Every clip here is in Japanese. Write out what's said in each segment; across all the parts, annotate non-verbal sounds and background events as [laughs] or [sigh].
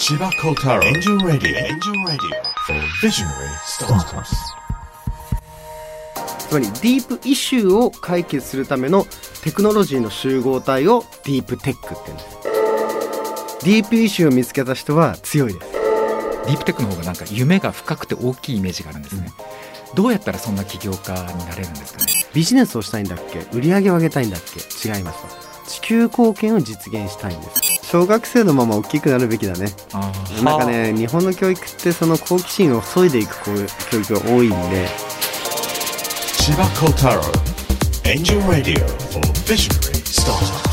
千葉幸太郎エンジェルラディオエンジェルラディオ Visionary Startups つまりディープイシューを解決するためのテクノロジーの集合体をディープテックって言うんです。ディープイシューを見つけた人は強いです。ディープテックの方がなんか夢が深くて大きいイメージがあるんですね、どうやったらそんな起業家になれるんですかね？ビジネスをしたいんだっけ？売り上げを上げたいんだっけ？違います地球貢献を実現したいんです小学生のまま大きくなるべきだね。あなんかね日本の教育ってその好奇心を削いでいくこういう教育が多いんで。千葉幸太郎エンジェルラディオ for Visionary Startups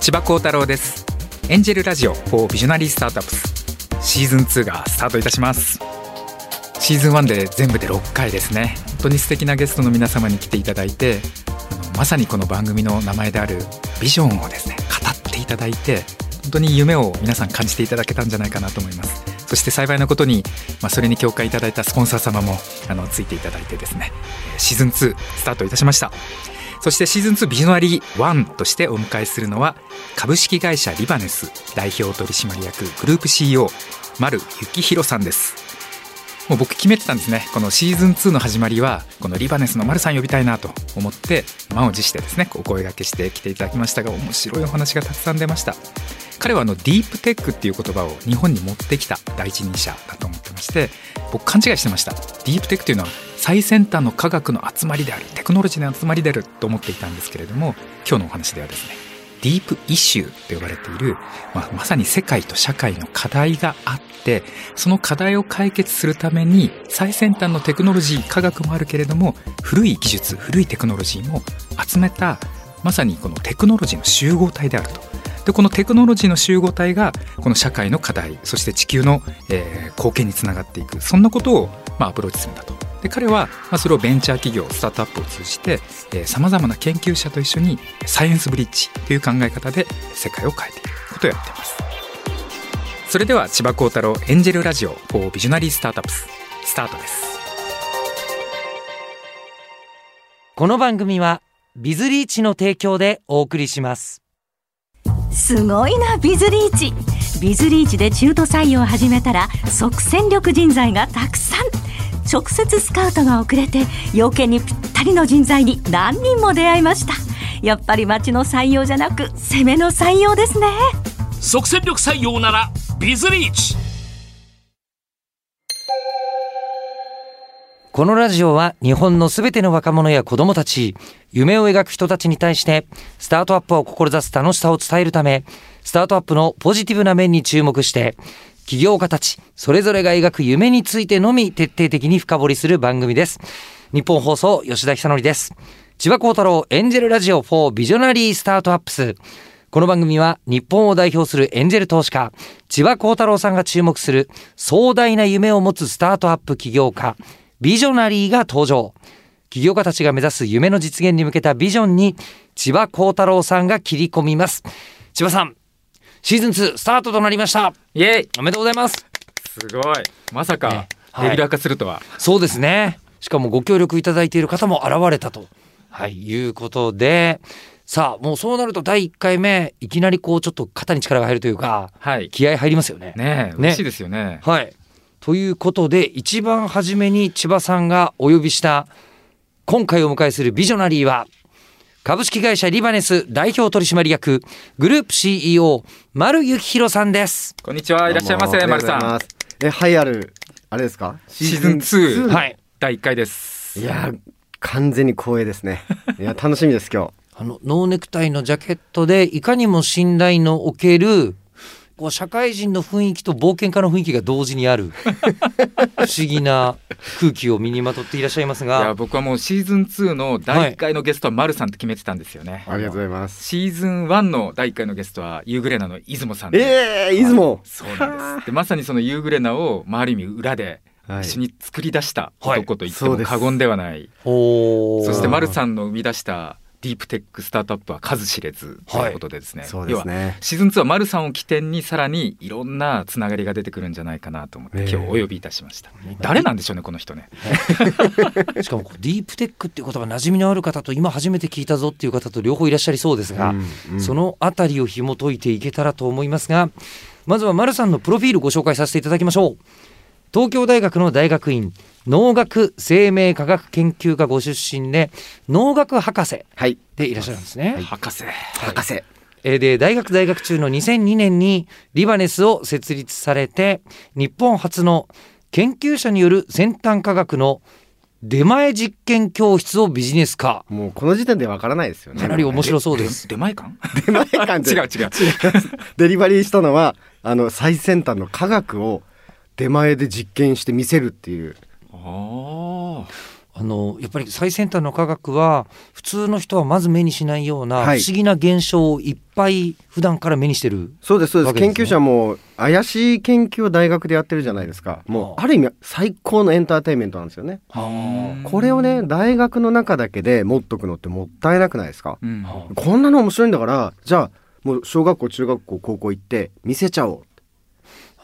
千葉幸太郎です。エンジェルラジオ for ビジョナリースタートアップスシーズン2がスタートいたします。シーズン1で全部で6回ですね。本当に素敵なゲストの皆様に来ていただいてまさにこの番組の名前であるビジョンをですね語っていただいて本当に夢を皆さん感じていただけたんじゃないかなと思います。そして幸いなことに、まあ、それに共感いただいたスポンサー様もあのついていただいてですねシーズン2スタートいたしました。そしてシーズン2ビジョナリー1としてお迎えするのは株式会社リバネス代表取締役グループ CEO 丸幸宏さんです。もう僕決めてたんですね。このシーズン2の始まりはこのリバネスの丸さん呼びたいなと思って満を持してですねお声掛けして来ていただきましたが面白いお話がたくさん出ました。彼はあのディープテックっていう言葉を日本に持ってきた第一人者だと思ってまして僕勘違いしてました。ディープテックというのは最先端の科学の集まりであるテクノロジーの集まりであると思っていたんですけれども今日のお話ではですねディープイシューと呼ばれている、まあ、まさに世界と社会の課題があってその課題を解決するために最先端のテクノロジー科学もあるけれども古い技術古いテクノロジーも集めたまさにこのテクノロジーの集合体であると。でこのテクノロジーの集合体がこの社会の課題そして地球の、えー貢献につながっていくそんなことを、まあ、アプローチするんだと。で彼は、まあ、それをベンチャー企業スタートアップを通じてさまざまな研究者と一緒にサイエンスブリッジという考え方で世界を変えていくことをやっていますそれでは千葉幸太郎エンジェルラジオ for ビジョナリースタートアップススタートですこの番組はビズリーチの提供でお送りします。すごいなビズリーチ。ビズリーチで中途採用を始めたら即戦力人材がたくさん。直接スカウトが遅れて要件にぴったりの人材に何人も出会いました。やっぱり町の採用じゃなく攻めの採用ですね。即戦力採用ならビズリーチこのラジオは日本のすべての若者や子供たち、夢を描く人たちに対して、スタートアップを志す楽しさを伝えるため、スタートアップのポジティブな面に注目して、起業家たち、それぞれが描く夢についてのみ徹底的に深掘りする番組です。日本放送、吉田久典です。千葉幸太郎エンジェルラジオ4ビジョナリースタートアップス。この番組は日本を代表するエンジェル投資家、千葉幸太郎さんが注目する壮大な夢を持つスタートアップ起業家、ビジョナリーが登場。起業家たちが目指す夢の実現に向けたビジョンに千葉幸太郎さんが切り込みます。千葉さん、シーズン2スタートとなりました。イエイおめでとうございます。すごいまさかねはいレギュラー化するとは、そうですね。しかもご協力いただいている方も現れたと、はい、いうことで、さあ、もうそうなると第1回目、いきなりこうちょっと肩に力が入るというか、はい気合入りますよね。ねえ嬉しいですよねはい。ということで、一番初めに千葉さんがお呼びした、今回お迎えするビジョナリーは、株式会社リバネス代表取締役、グループ CEO、丸幸宏さんです。こんにちは。いらっしゃいませ丸さん。えはいあるあれですか？シーズン2はい。第1回です。いやー完全に光栄ですね。いや楽しみです今日。あのノーネクタイのジャケットでいかにも信頼のおけるこう社会人の雰囲気と冒険家の雰囲気が同時にある。[laughs] 不思議な空気を身にまとっていらっしゃいますいやが僕はもうシーズン2の第1回のゲストは丸さんと決めてたんですよね、ありがとうございます。シーズン1の第1回のゲストはユーグレナの出雲さんで。ええー、出雲そうなんです。でまさにそのユーグレナを、まあ、ある意味裏ではい。一緒に作り出したはい男と言っても過言ではない、おー。そして丸さんの生み出したディープテックスタートアップは数知れずということでですね、そうです要はねシーズン2は丸さんを起点にさらにいろんなつながりが出てくるんじゃないかなと思ってええ。今日お呼びいたしました、誰なんでしょうねこの人ね。しかもディープテックっていう言葉馴染みのある方と今初めて聞いたぞっていう方と両方いらっしゃりそうですが、うんうん。そのあたりを紐解いていけたらと思いますがまずは丸さんのプロフィールご紹介させていただきましょう東京大学の大学院農学生命科学研究科ご出身で農学博士はい。でいらっしゃるんですね、博士。博士。えーで大学在学中の2002年にリバネスを設立されて日本初の研究者による先端科学の出前実験教室をビジネス化。もうこの時点でわからないですよね。かなり面白そうです。出前館？出前館で。[laughs] 違う違う。[laughs] デリバリーしたのはあの最先端の科学を出前で実験して見せるっていう。ああのやっぱり最先端の科学は普通の人はまず目にしないような不はい。思議な現象をいっぱい普段から目にしてる、そうですそうです。わけですね。研究者も怪しい研究を大学でやってるじゃないですか。もうある意味最高のエンターテインメントなんですよね。これをね大学の中だけで持っとくのってもったいなくないですか？うん。こんなの面白いんだからじゃあもう小学校中学校高校行って見せちゃおう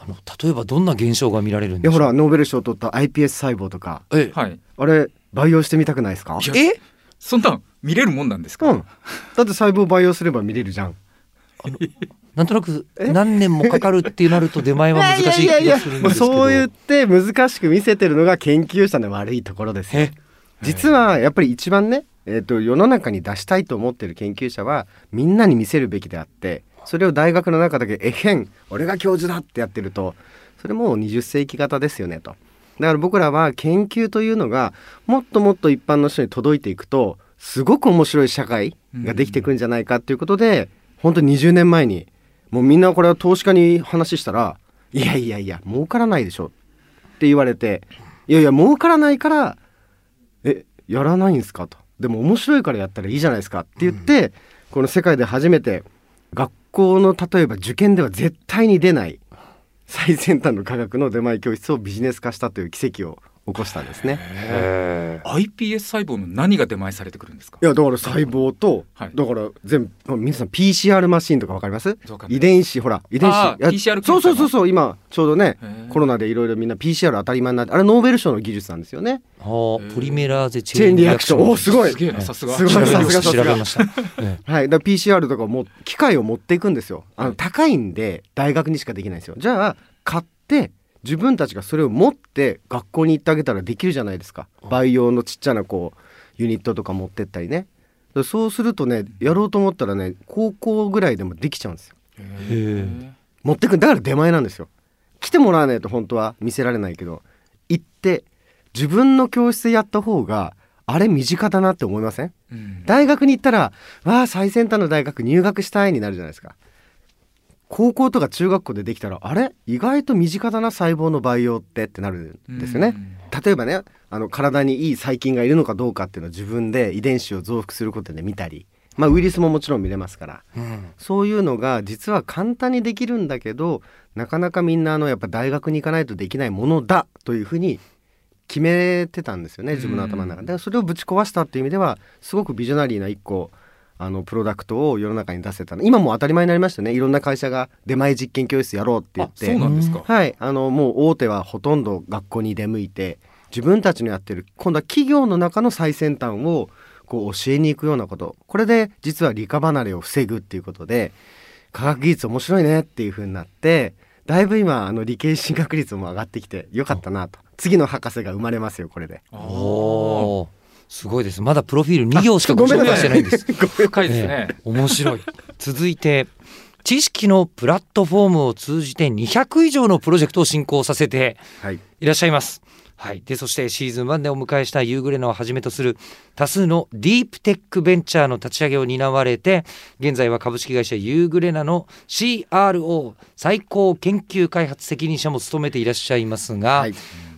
あの例えばどんな現象が見られるんいやほでしょう？らノーベル賞を取った iPS 細胞とか。えはい。あれ培養してみたくないですか？いやえ？そんなん見れるもんなんですか、うん。だって細胞培養すれば見れるじゃん。なんとなく何年もかかるってなると出前は難しい気がするんですけど。そう言って難しく見せてるのが研究者の悪いところです実はやっぱり一番ね、えー、と世の中に出したいと思ってる研究者はみんなに見せるべきであってそれを大学の中だけえへん俺が教授だってやってるとそれもう20世紀型ですよねと。だから僕らは研究というのがもっともっと一般の人に届いていくとすごく面白い社会ができていくんじゃないかっていうことで、本当に20年前にもうみんなこれは投資家に話したら「いやいやいや儲からないでしょ」って言われて「いやいや儲からないからえやらないんですか?」と「でも面白いからやったらいいじゃないですか」って言って、この世界で初めて学校の例えば受験では絶対に出ない最先端の科学の出前教室をビジネス化したという奇跡を起こしたんですね。iPS 細胞の何が出前されてくるんですか？いやだから細胞と、はい。だから全部皆さん PCR マシンとかわかります？遺伝子ほら遺伝子。PCR そうそうそうそう今ちょうどねコロナでいろいろみんな PCR 当たり前になってあれノーベル賞の技術なんですよね。あーポリメラーゼチチェーンリアクション。おすごい。すげえなさすが。すごい調べましたさすが調べました、[laughs] えはい。だから PCR とかも機械を持っていくんですよ。あの高いんで大学にしかできないんですよ。じゃあ買って自分たちがそれを持って学校に行ってあげたらできるじゃないですか。培養のちっちゃなこうユニットとか持ってったりね。そうするとねやろうと思ったらね高校ぐらいでもできちゃうんですよ。へ持ってくだから出前なんですよ。来てもらわないと本当は見せられないけど行って自分の教室でやった方があれ身近だなって思いません？うん。大学に行ったらわあ最先端の大学入学したいになるじゃないですか高校とか中学校でできたらあれ？意外と身近だな細胞の培養ってってなるんですよね、例えばねあの体にいい細菌がいるのかどうかっていうのを自分で遺伝子を増幅することで見たりまあウイルスももちろん見れますから。えうん。そういうのが実は簡単にできるんだけどなかなかみんなあのやっぱ大学に行かないとできないものだというふうに決めてたんですよね自分の頭の中。で。でそれをぶち壊したっていう意味ではすごくビジョナリーな一個あのプロダクトを世の中に出せた今もう当たり前になりましたね。いろんな会社が出前実験教室やろうって言っあてそうなんですか、はい。あのもう大手はほとんど学校に出向いて自分たちのやってる今度は企業の中の最先端をこう教えに行くようなこと。これで実は理科離れを防ぐっていうことで科学技術面白いねっていう風になってだいぶ今あの理系進学率も上がってきてよかったなと。次の博士が生まれますよこれで。おーすごいです。まだプロフィール2行しかご紹介してないんです。深いですね。ええ面白い。続いて知識のプラットフォームを通じて200以上のプロジェクトを進行させてはい。いらっしゃいます。はい、でそしてシーズン1でお迎えしたユーグレナをはじめとする多数のディープテックベンチャーの立ち上げを担われて現在は株式会社ユーグレナの CRO 最高研究開発責任者も務めていらっしゃいますが、はい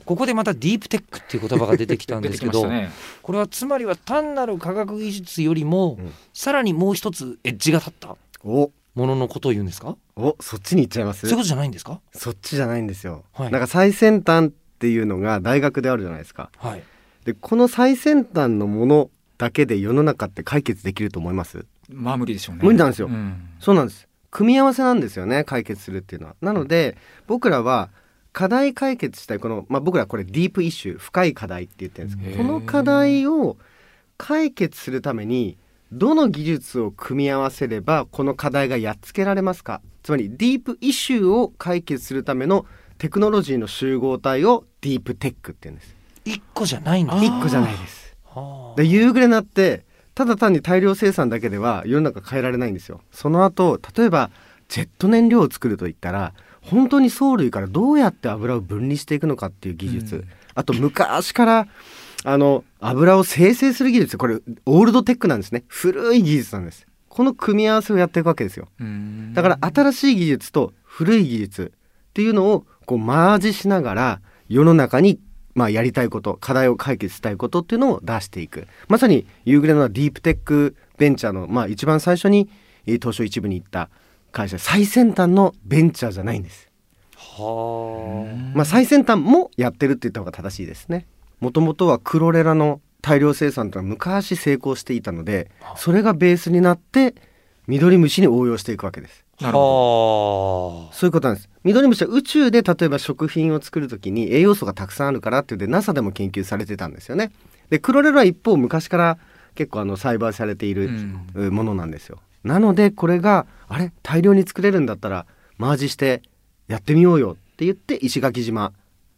ここでまたディープテックっていう言葉が出てきたんですけど、[laughs] ね。これはつまりは単なる科学技術よりも、うん。さらにもう一つエッジが立ったお。もののことを言うんですか？おそっちに行っちゃいます？そういうことじゃないんですか？そっちじゃないんですよ、はい。なんか最先端っていうのが大学であるじゃないですか。はい。でこの最先端のものだけで世の中って解決できると思います？まあ無理でしょうね。無理なんですよ。うん。そうなんです。組み合わせなんですよね解決するっていうのは。なので僕らは課題解決したいこの、まあ、僕らこれディープイシュー深い課題って言ってるんですけどこの課題を解決するためにどの技術を組み合わせればこの課題がやっつけられますか？つまりディープイシューを解決するためのテクノロジーの集合体をディープテックって言うんです。一個じゃないんだ。一個じゃないです。はあで夕暮れになってただ単に大量生産だけでは世の中変えられないんですよ。その後例えばジェット燃料を作るといったら本当に藻類からどうやって油を分離していくのかっていう技術、うん。あと昔からあの油を生成する技術。これオールドテックなんですね。古い技術なんです。この組み合わせをやっていくわけですよ。うん。だから新しい技術と古い技術っていうのをこうマージしながら世の中にまあやりたいこと課題を解決したいことっていうのを出していく。まさに夕暮れのディープテックベンチャーのまあ一番最初にえー東証一部に行った会社最先端のベンチャーじゃないんです。はまあ最先端もやってるって言った方が正しいですね。もともとはクロレラの大量生産というのは昔成功していたのでそれがベースになってミドリムシに応用していくわけです。あ。なるほはあ。そういうことなんです。ミドリムシは宇宙で例えば食品を作るときに栄養素がたくさんあるからっていうんで NASA でも研究されてたんですよね。でクロレラは一方昔から結構あの栽培されているものなんですよ。なのでこれがあれ大量に作れるんだったらマージしてやってみようよって言って石垣島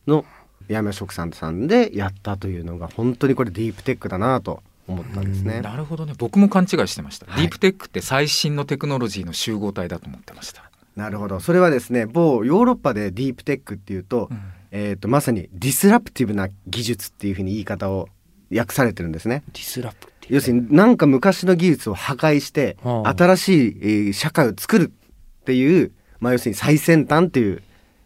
の八女食産さんでやったというのが本当にこれディープテックだなと思ったんですね。なるほどね。僕も勘違いしてました、はい。ディープテックって最新のテクノロジーの集合体だと思ってました、なるほど。それはですね某ヨーロッパでディープテックっていうと、えー、とまさに disruptive な技術っていうふうに言い方を訳されてるんですね。 disrup。要するになんか昔の技術を破壊してはあ新しい、えー社会を作るっていう、まあ、要するに最先端っていう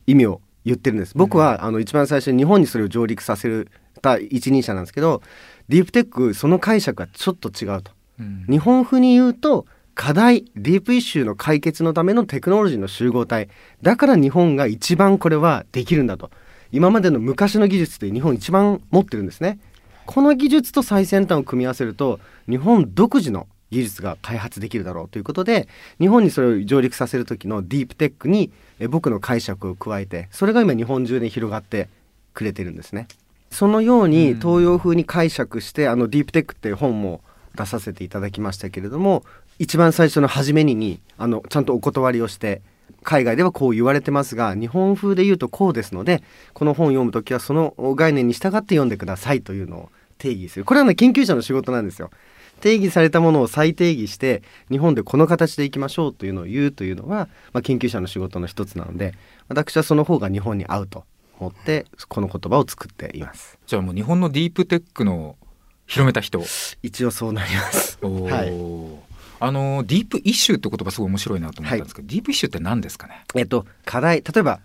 意味を言ってるんです。僕は、あの一番最初に日本にそれを上陸させた一人者なんですけどディープテックその解釈はちょっと違うと。うん日本風に言うと課題ディープイシューの解決のためのテクノロジーの集合体だから日本が一番これはできるんだと今までの昔の技術で日本一番持ってるんですねこの技術と最先端を組み合わせると日本独自の技術が開発できるだろうということで日本にそれを上陸させる時のディープテックにえ僕の解釈を加えてそれが今日本中で広がってくれてるんですね。そのようにうん。東洋風に解釈してあのディープテックって本も出させていただきましたけれども一番最初の初めににあのちゃんとお断りをして海外ではこう言われてますが日本風で言うとこうですのでこの本を読むときはその概念に従って読んでくださいというのを定義するこれはね研究者の仕事なんですよ。定義されたものを再定義して日本でこの形でいきましょうというのを言うというのは、まあ、研究者の仕事の一つなので私はその方が日本に合うと思ってこの言葉を作っています。じゃあもう日本のディープテックの広めた人一応そうなります。はいあのディープイシューって言葉すごい面白いなと思ったんですけど、ディープイシューって何ですかね？えっと課題例えば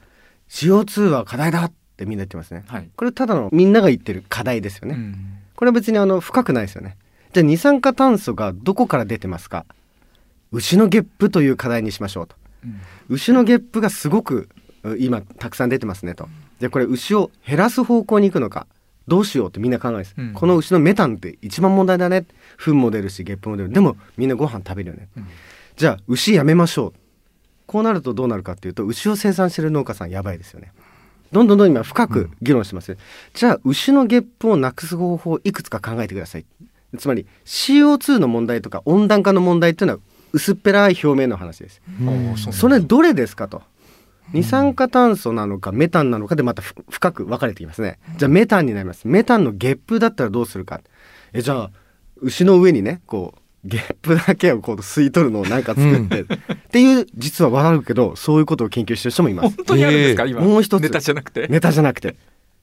CO2 は課題だってみんな言ってますね。はい、これただのみんなが言ってる課題ですよね。うんこれは別にあの深くないですよね。じゃあ二酸化炭素がどこから出てますか？牛のゲップという課題にしましょうと。うん牛のゲップがすごくう今たくさん出てますねと。じゃあこれ牛を減らす方向に行くのか？どうしようってみんな考えます、うん。この牛のメタンって一番問題だね。糞も出るしゲップも出る。でもみんなご飯食べるよね、うん。じゃあ牛やめましょう。こうなるとどうなるかっていうと牛を生産してる農家さんやばいですよね。どんどんどん今深く議論してます、じゃあ牛のゲップをなくす方法をいくつか考えてください。つまり CO2 の問題とか温暖化の問題っていうのは薄っぺらい表面の話です。それどれですかと二酸化炭素なのかメタンなのかでまたふ深く分かれてきますね。じゃあメタンになります。メタンのゲップだったらどうするか。えじゃあ牛の上にねこうゲップだけをこう吸い取るのをなんか作って、っていう実は笑うけどそういうことを研究してる人もいます。本当にあるんですか、今。もう一つ。ネタじゃなくて？ネタじゃなくて。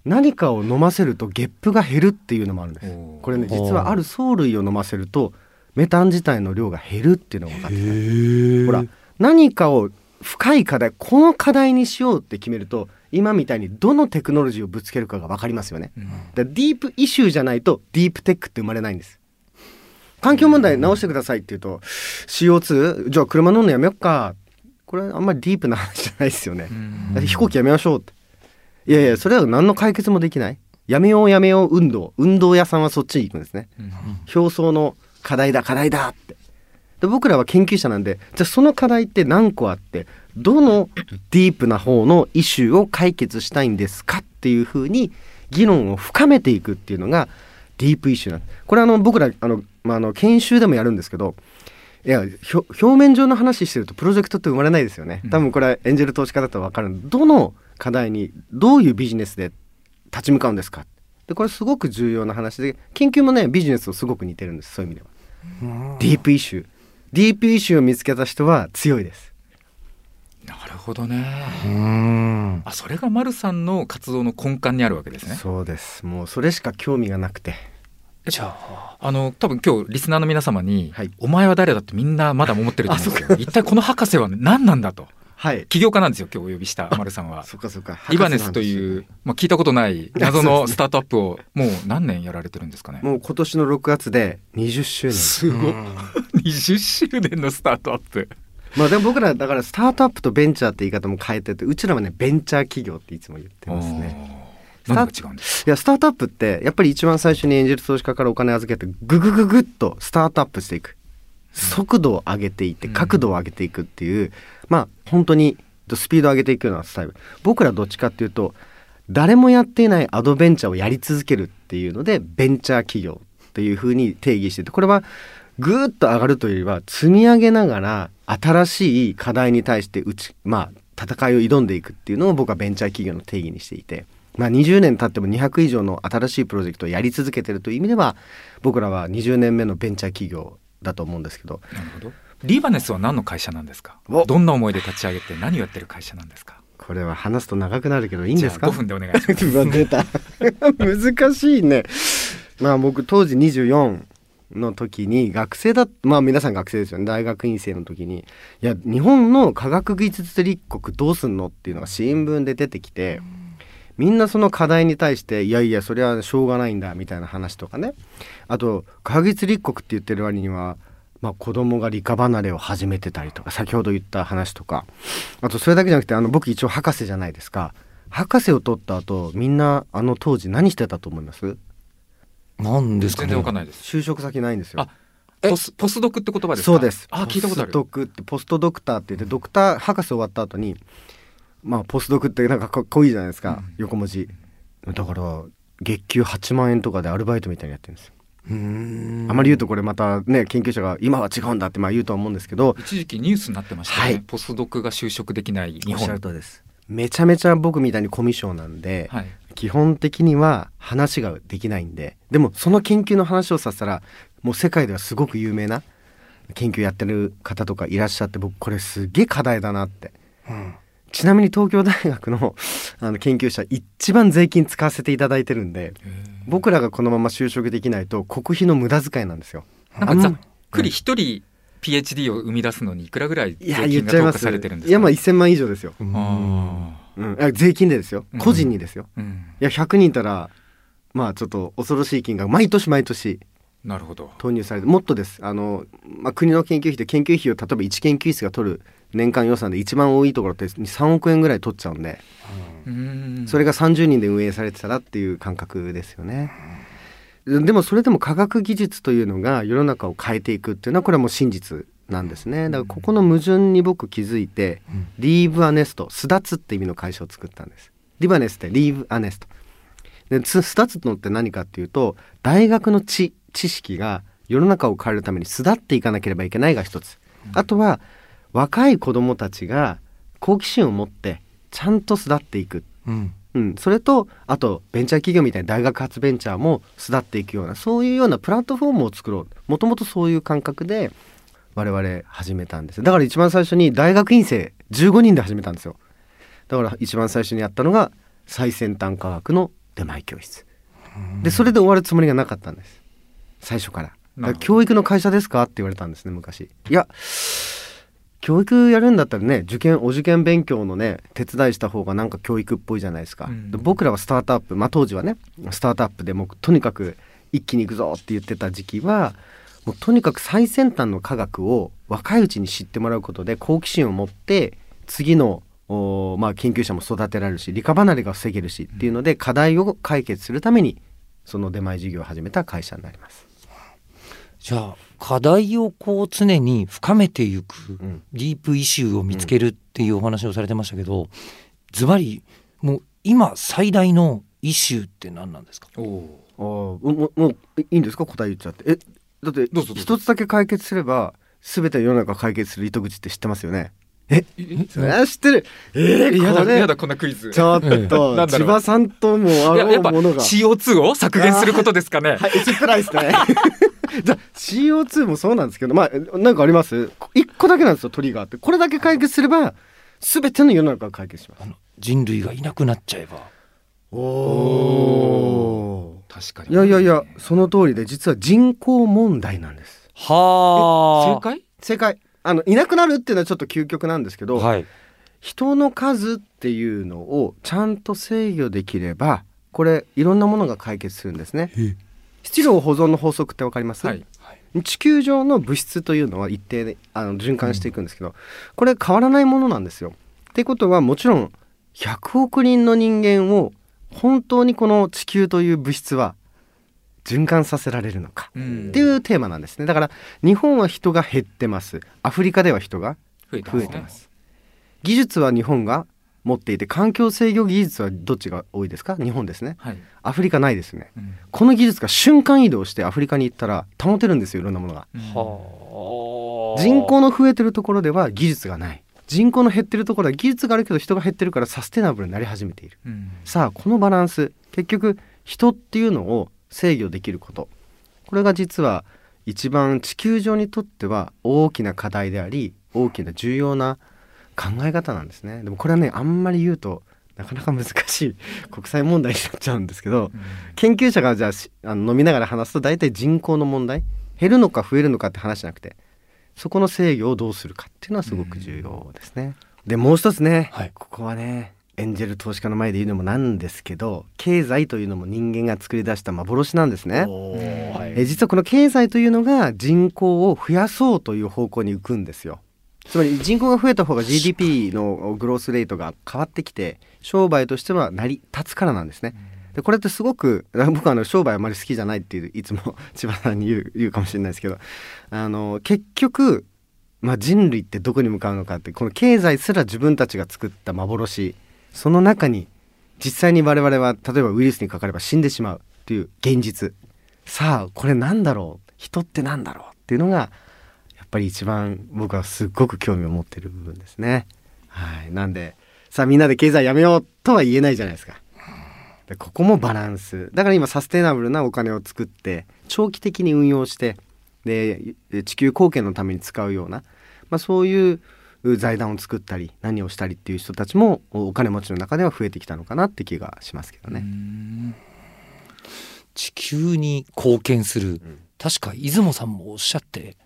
何かを飲ませるとゲップが減るっていうのもあるんです。これね実はある藻類を飲ませるとメタン自体の量が減るっていうのが分かってるほら何かを深い課題この課題にしようって決めると今みたいにどのテクノロジーをぶつけるかが分かりますよね。うん。だディープイシューじゃないとディープテックって生まれないんです。環境問題直してくださいって言うと CO2 じゃあ車乗るのやめよっか。これあんまりディープな話じゃないですよね。うん。だって飛行機やめましょうって。いやいやそれは何の解決もできない。やめようやめよう運動。運動屋さんはそっちに行くんですね。うん。表層の課題だ課題だってで僕らは研究者なんでじゃあその課題って何個あってどのディープな方のイシューを解決したいんですかっていうふうに議論を深めていくっていうのがディープイシューなんこれあの僕らあの、まあ、あの研修でもやるんですけどいや表面上の話してるとプロジェクトって生まれないですよね。多分これはエンジェル投資家だと分かるどの課題にどういうビジネスで立ち向かうんですか？でこれすごく重要な話で研究もねビジネスとすごく似てるんですそういう意味では。ディープイシューディープイシューを見つけた人は強いです。なるほどね。うん。あそれが丸さんの活動の根幹にあるわけですね。そうです。もうそれしか興味がなくて。じゃああの多分今日リスナーの皆様に、はい。お前は誰だってみんなまだ思ってると思うんですよ。一体この博士は何なんだとはい。起業家なんですよ今日お呼びした丸さんは。そっかそっか。リバネスという、まあ、聞いたことない謎のスタートアップをもう何年やられてるんですかね？もう今年の6月で20周年。すごい20周年のスタートアップ。まあでも僕らだからスタートアップとベンチャーって言い方も変えててうちらはねベンチャー企業っていつも言ってますね。あー。何が違うんですいやスタートアップってやっぱり一番最初にエンジェル投資家からお金預けてググググッとスタートアップしていく速度を上げていってうん。角度を上げていくっていう、まあ本当にスピードを上げていくようなスタイル。僕らどっちかっていうと誰もやっていないアドベンチャーをやり続けるっていうのでベンチャー企業っていうふうに定義しててこれはぐーっと上がるというよりは積み上げながら新しい課題に対してうちまあ戦いを挑んでいくっていうのを僕はベンチャー企業の定義にしていて、まあ、20年経っても200以上の新しいプロジェクトをやり続けてるという意味では僕らは20年目のベンチャー企業だと思うんですけど。なるほど。リバネスは何の会社なんですか？お。どんな思いで立ち上げて何をやってる会社なんですか？これは話すと長くなるけどいいんですか？じゃあ5分でお願いします。[laughs] [laughs] 難しいね。まあ僕当時24の時に学生だまあ皆さん学生ですよね。大学院生の時に。いや日本の科学技術立国どうすんのっていうのが新聞で出てきてみんなその課題に対していやいやそれはしょうがないんだみたいな話とかね。あと科学技術立国って言ってる割にはまあ、子供が理科離れを始めてたりとか先ほど言った話とか。あとそれだけじゃなくてあの僕一応博士じゃないですか。博士を取った後みんなあの当時何してたと思います？何ですかね。全然わかんないです。就職先ないんですよ。あポスポスドクって言葉ですか？そうです。あ聞いたことある。ポスドクってポストドクターって言ってドクター博士終わった後にまあポスドクってなんかかっこいいじゃないですか、横文字。だから月給8万円とかでアルバイトみたいにやってるんですよ。あまり言うとこれまたね研究者が今は違うんだってまあ言うとは思うんですけど。一時期ニュースになってましたね、はい。ポスドクが就職できない日本。るとりです。めちゃめちゃ僕みたいにコミュ障なんで、はい。基本的には話ができないんで。でもその研究の話をさせたらもう世界ではすごく有名な研究やってる方とかいらっしゃって僕これすげえ課題だなって。うんちなみに東京大学の [laughs] あの研究者一番税金使わせていただいてるんで僕らがこのまま就職できないと国費の無駄遣いなんですよ。なんかざっくり一人 PhD を生み出すのにいくらぐらい税いや言金が投下っちゃいます。されてるんですか？いやまあ1000万以上ですよ、あうん、あ税金でですよ。うん。個人にですよ、ーうん。いや100人いたらまあちょっと恐ろしい金額毎年毎年なるほど。投入されてもっとです。あの、まあ、国の研究費で研究費を例えば1研究室が取る年間予算で一番多いところって3億円ぐらい取っちゃうんで、うんそれが30人で運営されてたらっていう感覚ですよね。でもそれでも科学技術というのが世の中を変えていくっていうのはこれはもう真実なんですね。だからここの矛盾に僕気づいて、リーブアネスト、巣立つって意味の会社を作ったんです。リバネスってリーブアネスト。で、巣巣立つのって何かっていうと、大学の知、知識が世の中を変えるために巣立っていかなければいけないが一つ。あとは、若い子供たちが好奇心を持ってちゃんと巣立っていく。うん。うん、それとあとベンチャー企業みたいな大学発ベンチャーも巣立っていくようなそういうようなプラットフォームを作ろう。もともとそういう感覚で我々始めたんですだから一番最初に大学院生15人で始めたんですよ。だから一番最初にやったのが最先端科学の出前教室。でそれで終わるつもりがなかったんです。最初から教育の会社ですか？って言われたんですね昔。いや教育やるんだったらね受験お受験勉強のね手伝いした方がなんか教育っぽいじゃないですか、うんで僕らはスタートアップまあ当時はねスタートアップでもうとにかく一気に行くぞって言ってた時期はもうとにかく最先端の科学を若いうちに知ってもらうことで好奇心を持って次のおまあ、研究者も育てられるし理科離れが防げるしっていうので課題を解決するためにその出前事業を始めた会社になります。じゃあ課題をこう常に深めていくん。ディープイシューを見つけるっていうお話をされてましたけどズバリもう今最大のイシューって何なんですか？おおあーもうもういいんですか？答え言っちゃって。えだって一つだけ解決すれば全て世の中を解決する糸口って知ってますよね？えそれは知ってる。えー、やだやだこんなクイズ。ちょっなんと千葉さんともあいややっぱろうものが CO2 を削減することですかね。はい、薄っぺらいですね。[laughs] じゃあ CO2 もそうなんですけど、まあなんかあります？一個だけなんですよトリガーって。これだけ解決すればすべての世の中が解決します。あの人類がいなくなっちゃえばおお確かにいやいやいやその通りで実は人口問題なんです。は正解？正解。あのいなくなるっていうのはちょっと究極なんですけど、はい人の数っていうのをちゃんと制御できればこれいろんなものが解決するんですね。質量保存の法則ってわかります？はい地球上の物質というのは一定であの循環していくんですけど、これ変わらないものなんですよ。ってことはもちろん100億人の人間を本当にこの地球という物質は循環させられるのかうんっていうテーマなんですね。だから日本は人が減ってます。アフリカでは人が増えてますね増えてます。技術は日本が持っていて環境制御技術はどっちが多いですか？日本ですね。はい。アフリカないですね。うん。この技術が瞬間移動してアフリカに行ったら保てるんですよいろんなものが。はあ。人口の増えてるところでは技術がない。人口の減ってるところは技術があるけど人が減ってるからサステナブルになり始めている。うん。さあこのバランス。結局人っていうのを制御できること。これが実は一番地球上にとっては大きな課題であり大きな重要な考え方なんですねでもこれはねあんまり言うとなかなか難しい国際問題になっちゃうんですけど研究者がじゃあしあの飲みながら話すと大体人口の問題減るのか増えるのかって話じゃなくてそこの制御をどうするかっていうのはすごく重要ですね。でもう一つね、はいここはねエンジェル投資家の前で言うのもなんですけど経済というのも人間が作り出した幻なんですね。え実はこの経済というのが人口を増やそうという方向に浮くんですよ。つまり人口が増えた方が GDP のグロースレートが変わってきて商売としては成り立つからなんですね。でこれってすごく [laughs] 僕はあの商売あまり好きじゃないっていういつも千葉さんに言う [laughs] 言うかもしれないですけどあの結局、まあ、人類ってどこに向かうのかってこの経済すら自分たちが作った幻その中に実際に我々は例えばウイルスにかかれば死んでしまうっていう現実。さあこれなんだろう？人ってなんだろう？っていうのがぱり一番僕はすっごく興味を持ってる部分ですね。はい、なんでさあみんなで経済やめようとは言えないじゃないですか。でここもバランスだから今サステナブルなお金を作って長期的に運用してで地球貢献のために使うような、まあ、そういう財団を作ったり何をしたりっていう人たちもお金持ちの中では増えてきたのかなって気がしますけどね。地球に貢献する、確か出雲さんもおっしゃって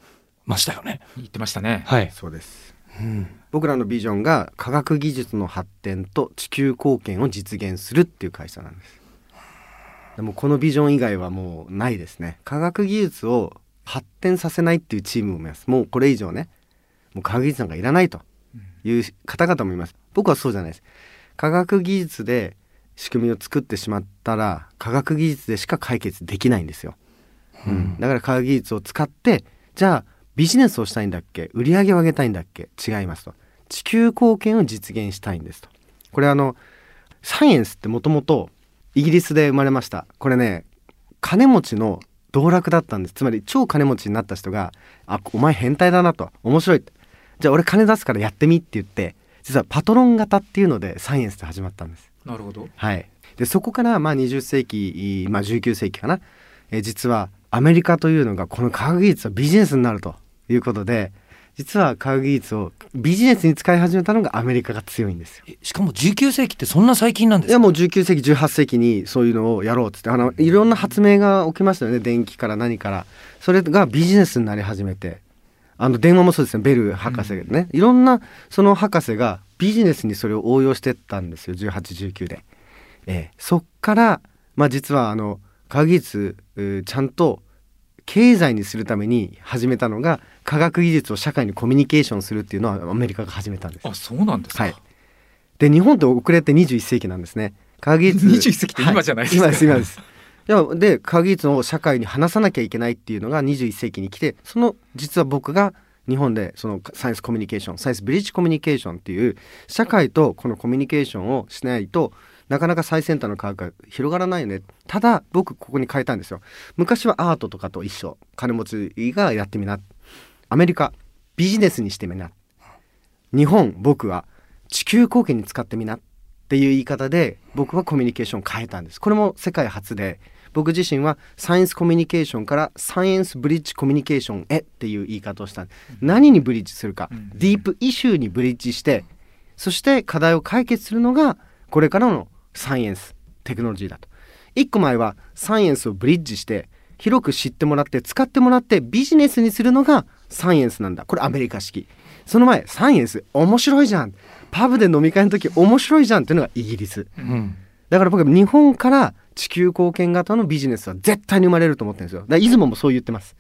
ましたよね。言ってましたね。はい、そうです。うん、僕らのビジョンが科学技術の発展と地球貢献を実現するっていう会社なんです。でもこのビジョン以外はもうないですね。科学技術を発展させないっていうチームもいます。もうこれ以上ね。もう科学技術なんかいらないという方々もいます。僕はそうじゃないです。科学技術で仕組みを作ってしまったら科学技術でしか解決できないんですよ、うん、だから科学技術を使ってじゃあビジネスをしたいんだっけ？売り上げを上げたいんだっけ？違いますと。地球貢献を実現したいんですと。これあのサイエンスってもともとイギリスで生まれました。これね金持ちの道楽だったんです。つまり超金持ちになった人が「あお前変態だな」と「面白い」って「じゃあ俺金出すからやってみ」って言って実はパトロン型っていうのでサイエンスって始まったんです。なるほど。はい、でそこからまあ20世紀、まあ、19世紀かな、えー実はアメリカというのがこの科学技術はビジネスになるということで実は科学技術をビジネスに使い始めたのがアメリカが強いんですよ。えしかも19世紀ってそんな最近なんですか？いやもう19世紀18世紀にそういうのをやろうっつってあのいろんな発明が起きましたよね。電気から何から。それがビジネスになり始めて。あの電話もそうですねベル博士ね、いろんなその博士がビジネスにそれを応用してったんですよ。1819で。ええ、そっから、まあ、実はあの科学技術ちゃんと経済にするために始めたのが科学技術を社会にコミュニケーションするっていうのはアメリカが始めたんです。あそうなんですか、はい。で日本って遅れて21世紀なんですね。科学技術。21世紀って今じゃないですか？は今です今です。いやで科学技術を社会に話さなきゃいけないっていうのが21世紀に来てその実は僕が日本でそのサイエンスコミュニケーションサイエンスブリッジコミュニケーションっていう社会とこのコミュニケーションをしないとなかなか最先端の科学が広がらないよね。ただ僕ここに変えたんですよ。昔はアートとかと一緒。金持ちがやってみなアメリカビジネスにしてみな。日本僕は地球貢献に使ってみなっていう言い方で僕はコミュニケーションを変えたんです。これも世界初で僕自身はサイエンスコミュニケーションからサイエンスブリッジコミュニケーションへっていう言い方をした何にブリッジするか。ディープイシューにブリッジしてそして課題を解決するのがこれからのサイエンステクノロジーだと。一個前はサイエンスをブリッジして広く知ってもらって使ってもらってビジネスにするのがサイエンスなんだ。これアメリカ式。その前サイエンス面白いじゃん。パブで飲み会の時面白いじゃんっていうのがイギリス。うん。だから僕は日本から地球貢献型のビジネスは絶対に生まれると思ってるんですよ。だから出雲もそう言ってます。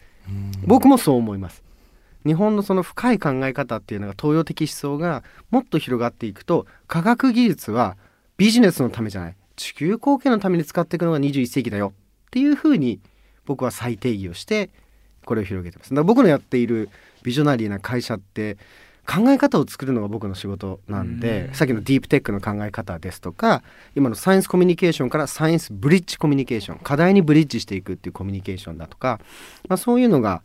僕もそう思います。日本のその深い考え方っていうのが東洋的思想がもっと広がっていくと科学技術はビジネスのためじゃない。地球貢献のために使っていくのが21世紀だよっていうふうに僕は再定義をしてこれを広げてます。だから僕のやっているビジョナリーな会社って考え方を作るのが僕の仕事なんでさっきのディープテックの考え方ですとか今のサイエンスコミュニケーションからサイエンスブリッジコミュニケーション課題にブリッジしていくっていうコミュニケーションだとか、まあ、そういうのが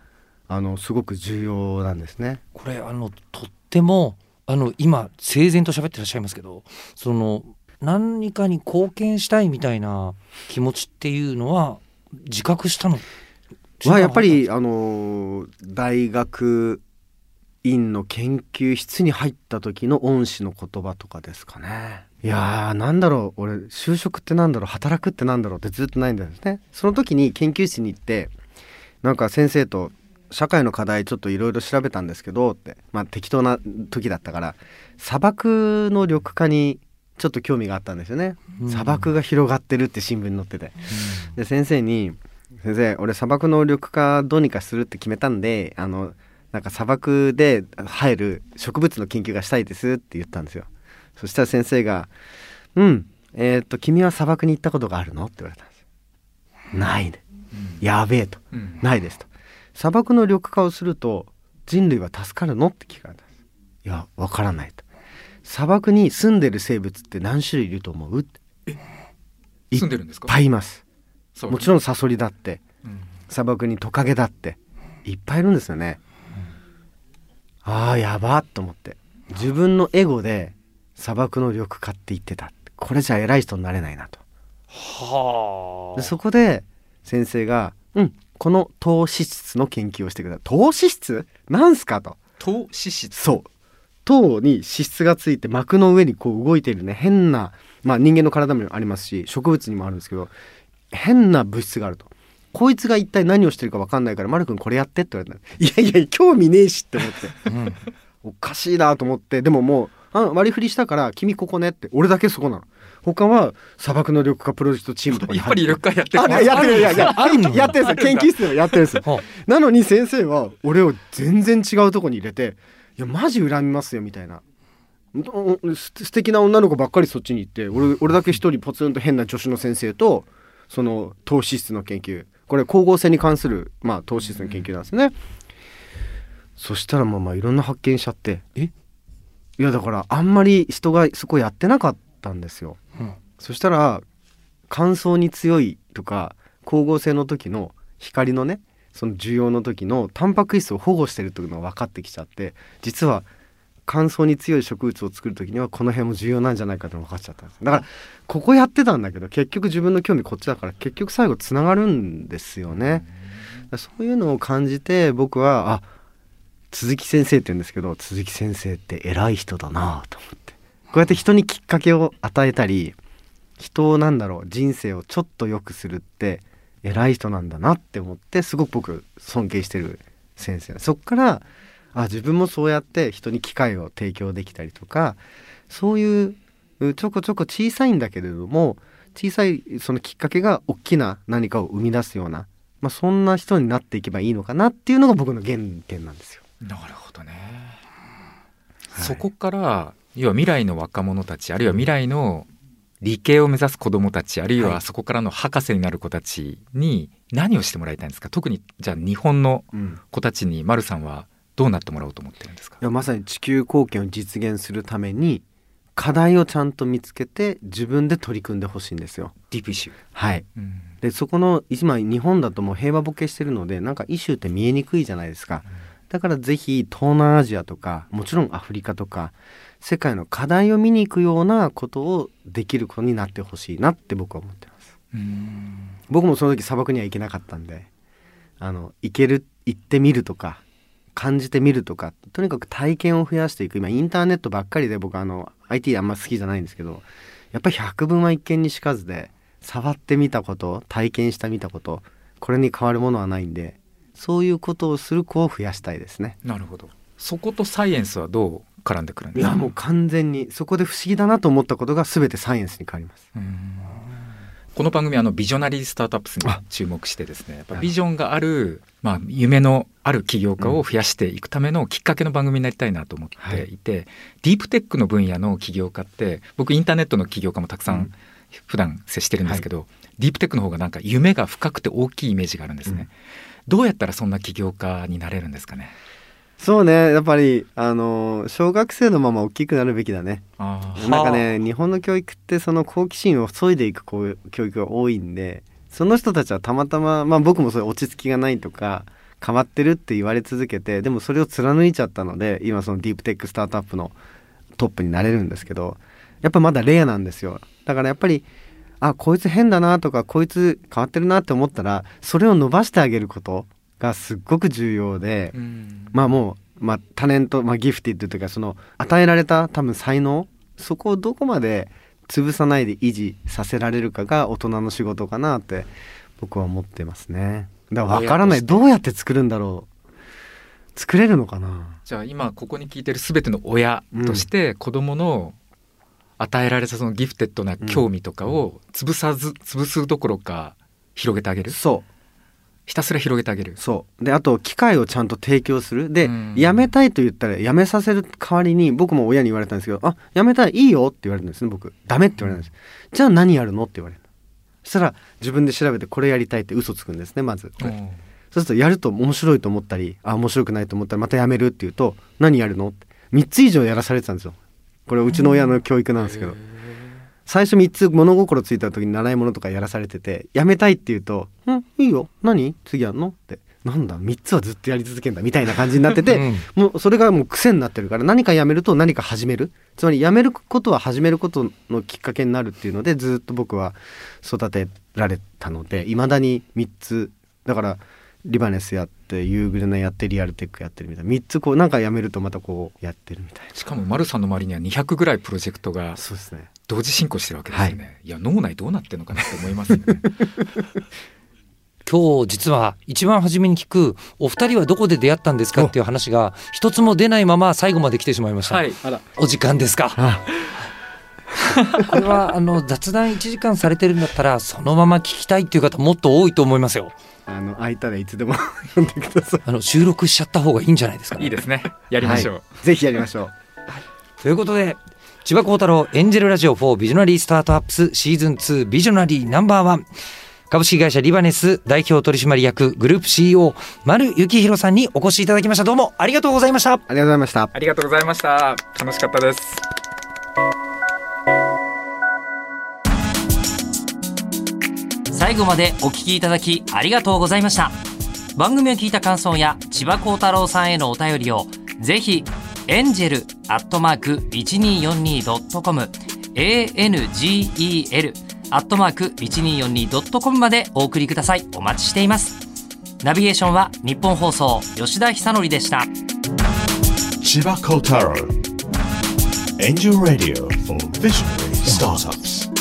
あのすごく重要なんですね。これあのとってもあの今整然と喋ってらっしゃいますけどその何かに貢献したいみたいな気持ちっていうのは自覚したの？はやっぱりあの大学院の研究室に入った時の恩師の言葉とかですかね。いやーなんだろう俺就職ってなんだろう働くってなんだろうってずっとないんですね。その時に研究室に行ってなんか先生と社会の課題ちょっといろいろ調べたんですけどってまあ適当な時だったから砂漠の緑化にちょっと興味があったんですよね。砂漠が広がってるって新聞に載ってて。で先生に「先生俺砂漠の緑化どうにかするって決めたんであのなんか砂漠で生える植物の研究がしたいです」って言ったんですよ。そしたら先生が「うんえっ、と君は砂漠に行ったことがあるの?」って言われたんですよ。ないね。やべえと。うんないですと。砂漠の緑化をすると人類は助かるの？って聞かれたんです。いやわからないと。砂漠に住んでる生物って何種類いると思う？ってい住んでるんですか？いっぱいいます。そうもちろんサソリだってうん。砂漠にトカゲだっていっぱいいるんですよね。ああやばっと思って。自分のエゴで砂漠の緑化って言ってたこれじゃ偉い人になれないなと。はでそこで先生が「うんこの糖脂質の研究をしてください」「糖脂質？なんすか?」と。糖脂質？そう。糖に脂質がついて膜の上にこう動いているね。変なまあ人間の体にもありますし植物にもあるんですけど変な物質があると。こいつが一体何をしてるか分かんないから「丸くんこれやって」って言われたいやいや興味ねえしって思って、おかしいなと思って。でももうあ割り振りしたから「君ここね」って。俺だけそこなの。他は砂漠の緑化プロジェクトチームとかにやっぱり緑化やってあますやってるいやいやあるあるのやってるんですよ。研究室でもやってるんですよ。はなのに先生は俺を全然違うとこに入れて「いやマジ恨みますよ」みたいな。素敵な女の子ばっかりそっちに行って俺俺だけ一人ポツンと変な助手の先生とその糖脂質の研究これ光合成に関する、まあ、糖脂質の研究なんですね。そしたらまあまあいろんな発見しちゃってえ？いやだからあんまり人がそこやってなかったんですよ。うんそしたら乾燥に強いとか光合成の時の光のねその需要の時のタンパク質を保護してるというのが分かってきちゃって実は乾燥に強い植物を作る時にはこの辺も重要なんじゃないかって分かっちゃったんですだからここやってたんだけど結局自分の興味こっちだから結局最後つながるんですよね。そういうのを感じて僕はあ鈴木先生って言うんですけど鈴木先生って偉い人だなと思って。こうやって人にきっかけを与えたり人をなんだろう人生をちょっと良くするって偉い人なんだなって思ってすごく僕尊敬してる先生そっからあ自分もそうやって人に機会を提供できたりとかそういううちょこちょこ小さいんだけれども小さいそのきっかけが大きな何かを生み出すような、まあ、そんな人になっていけばいいのかなっていうのが僕の原点なんですよ。なるほどね、はい。そこから要は未来の若者たちあるいは未来の理系を目指す子どもたちあるいははい。そこからの博士になる子たちに何をしてもらいたいんですか？特にじゃあ日本のうん。子たちに丸さんはどうなってもらおうと思ってるんですか？いやまさに地球貢献を実現するために課題をちゃんと見つけて自分で取り組んでほしいんですよ。ディープイシュー、はい、うんでそこの今日本だともう平和ボケしてるのでなんかイシューって見えにくいじゃないですか。だからぜひ東南アジアとかもちろんアフリカとか世界の課題を見に行くようなことをできる子になってほしいなって僕は思ってます。うん僕もその時砂漠には行けなかったんであの行ける行ってみるとか感じてみるとかとにかく体験を増やしていく。今インターネットばっかりで僕あの IT あんま好きじゃないんですけどやっぱり百聞は一見にしかずで触ってみたこと体験したみたことこれに変わるものはないんでそういうことをする子を増やしたいですね。なるほど。そことサイエンスはどう絡んでくるんですか？いやもう完全にそこで不思議だなと思ったことが全てサイエンスに変わります。うん。この番組はあのビジョナリースタートアップスに注目してですねやっぱビジョンがある、まあ、夢のある起業家を増やしていくためのきっかけの番組になりたいなと思っていて、ディープテックの分野の起業家って僕インターネットの起業家もたくさうん。ん普段接してるんですけど、ディープテックの方がなんか夢が深くて大きいイメージがあるんですね、うん。どうやったらそんな起業家になれるんですかね？そうね。やっぱりあの小学生のまま大きくなるべきだね。なんかね日本の教育ってその好奇心を削いでいくこう教育が多いんでその人たちはたまたままあ僕もそういう落ち着きがないとか変わってるって言われ続けてでもそれを貫いちゃったので今そのディープテックスタートアップのトップになれるんですけどやっぱまだレアなんですよ。だからやっぱりあこいつ変だなとかこいつ変わってるなって思ったらそれを伸ばしてあげることがすっごく重要で、うん。まあもう、まあ、タレント、まあ、ギフティッドというかその与えられた多分才能そこをどこまで潰さないで維持させられるかが大人の仕事かなって僕は思ってますね。だから分からない。どうやって作るんだろう。作れるのかな。じゃあ今ここに聞いてる全ての親として子供の与えられたそのギフテッドな興味とかを潰さず潰すどころか広げてあげる？そうひたすら広げてあげる。そう。であと機会をちゃんと提供する。で、うん。辞めたいと言ったら辞めさせる代わりに僕も親に言われたんですけど「あ辞めたい？いいよ」って言われるんですね僕「ダメ」って言われるんです、じゃあ何やるの？って言われるそしたら自分で調べてこれやりたいって嘘つくんですねまず、うん。そうするとやると面白いと思ったりあ面白くないと思ったらまたやめるって言うと何やるの？って。3つ以上やらされてたんですよ。これうちの親の教育なんですけど最初3つ物心ついた時に習い物とかやらされててやめたいって言うと「うんいいよ。何？次やんの?」って。なんだ？3つはずっとやり続けんだみたいな感じになってて、うん。もうそれがもう癖になってるから何かやめると何か始める。つまりやめることは始めることのきっかけになるっていうのでずっと僕は育てられたのでいまだに3つだからリバネスやってユーグレナやってリアルテックやってるみたいな。3つこうなんかやめるとまたこうやってるみたいな。しかも丸さんの周りには200ぐらいプロジェクトがそうですね同時進行してるわけですよね、い、や脳内どうなってるのかなって思いますよね。[laughs] 今日実は一番初めに聞くお二人はどこで出会ったんですかっていう話が一つも出ないまま最後まで来てしまいました、はいあら。お時間ですか？[laughs] これはあの雑談1時間されてるんだったらそのまま聞きたいっていう方もっと多いと思いますよ。あの空いたらいつでも呼んでください。あの収録しちゃった方がいいんじゃないですか、いいですね。やりましょう、はい。ぜひやりましょう。ということで千葉幸太郎エンジェルラジオ4ビジョナリースタートアップスシーズン2ビジョナリーナンバーワン。株式会社リバネス代表取締役グループ CEO 丸幸宏さんにお越しいただきました。どうもありがとうございました。ありがとうございました。ありがとうございました。楽しかったです。最後までお聞きいただきありがとうございました。番組を聞いた感想や千葉幸太郎さんへのお便りをぜひエンジェルアットマーク 1242.com angel アットマーク 1242.com までお送りくださいお待ちしていますナビゲーションは日本放送吉田久典でした Chiba Kotaro. Angel Radio for Visionary Startups.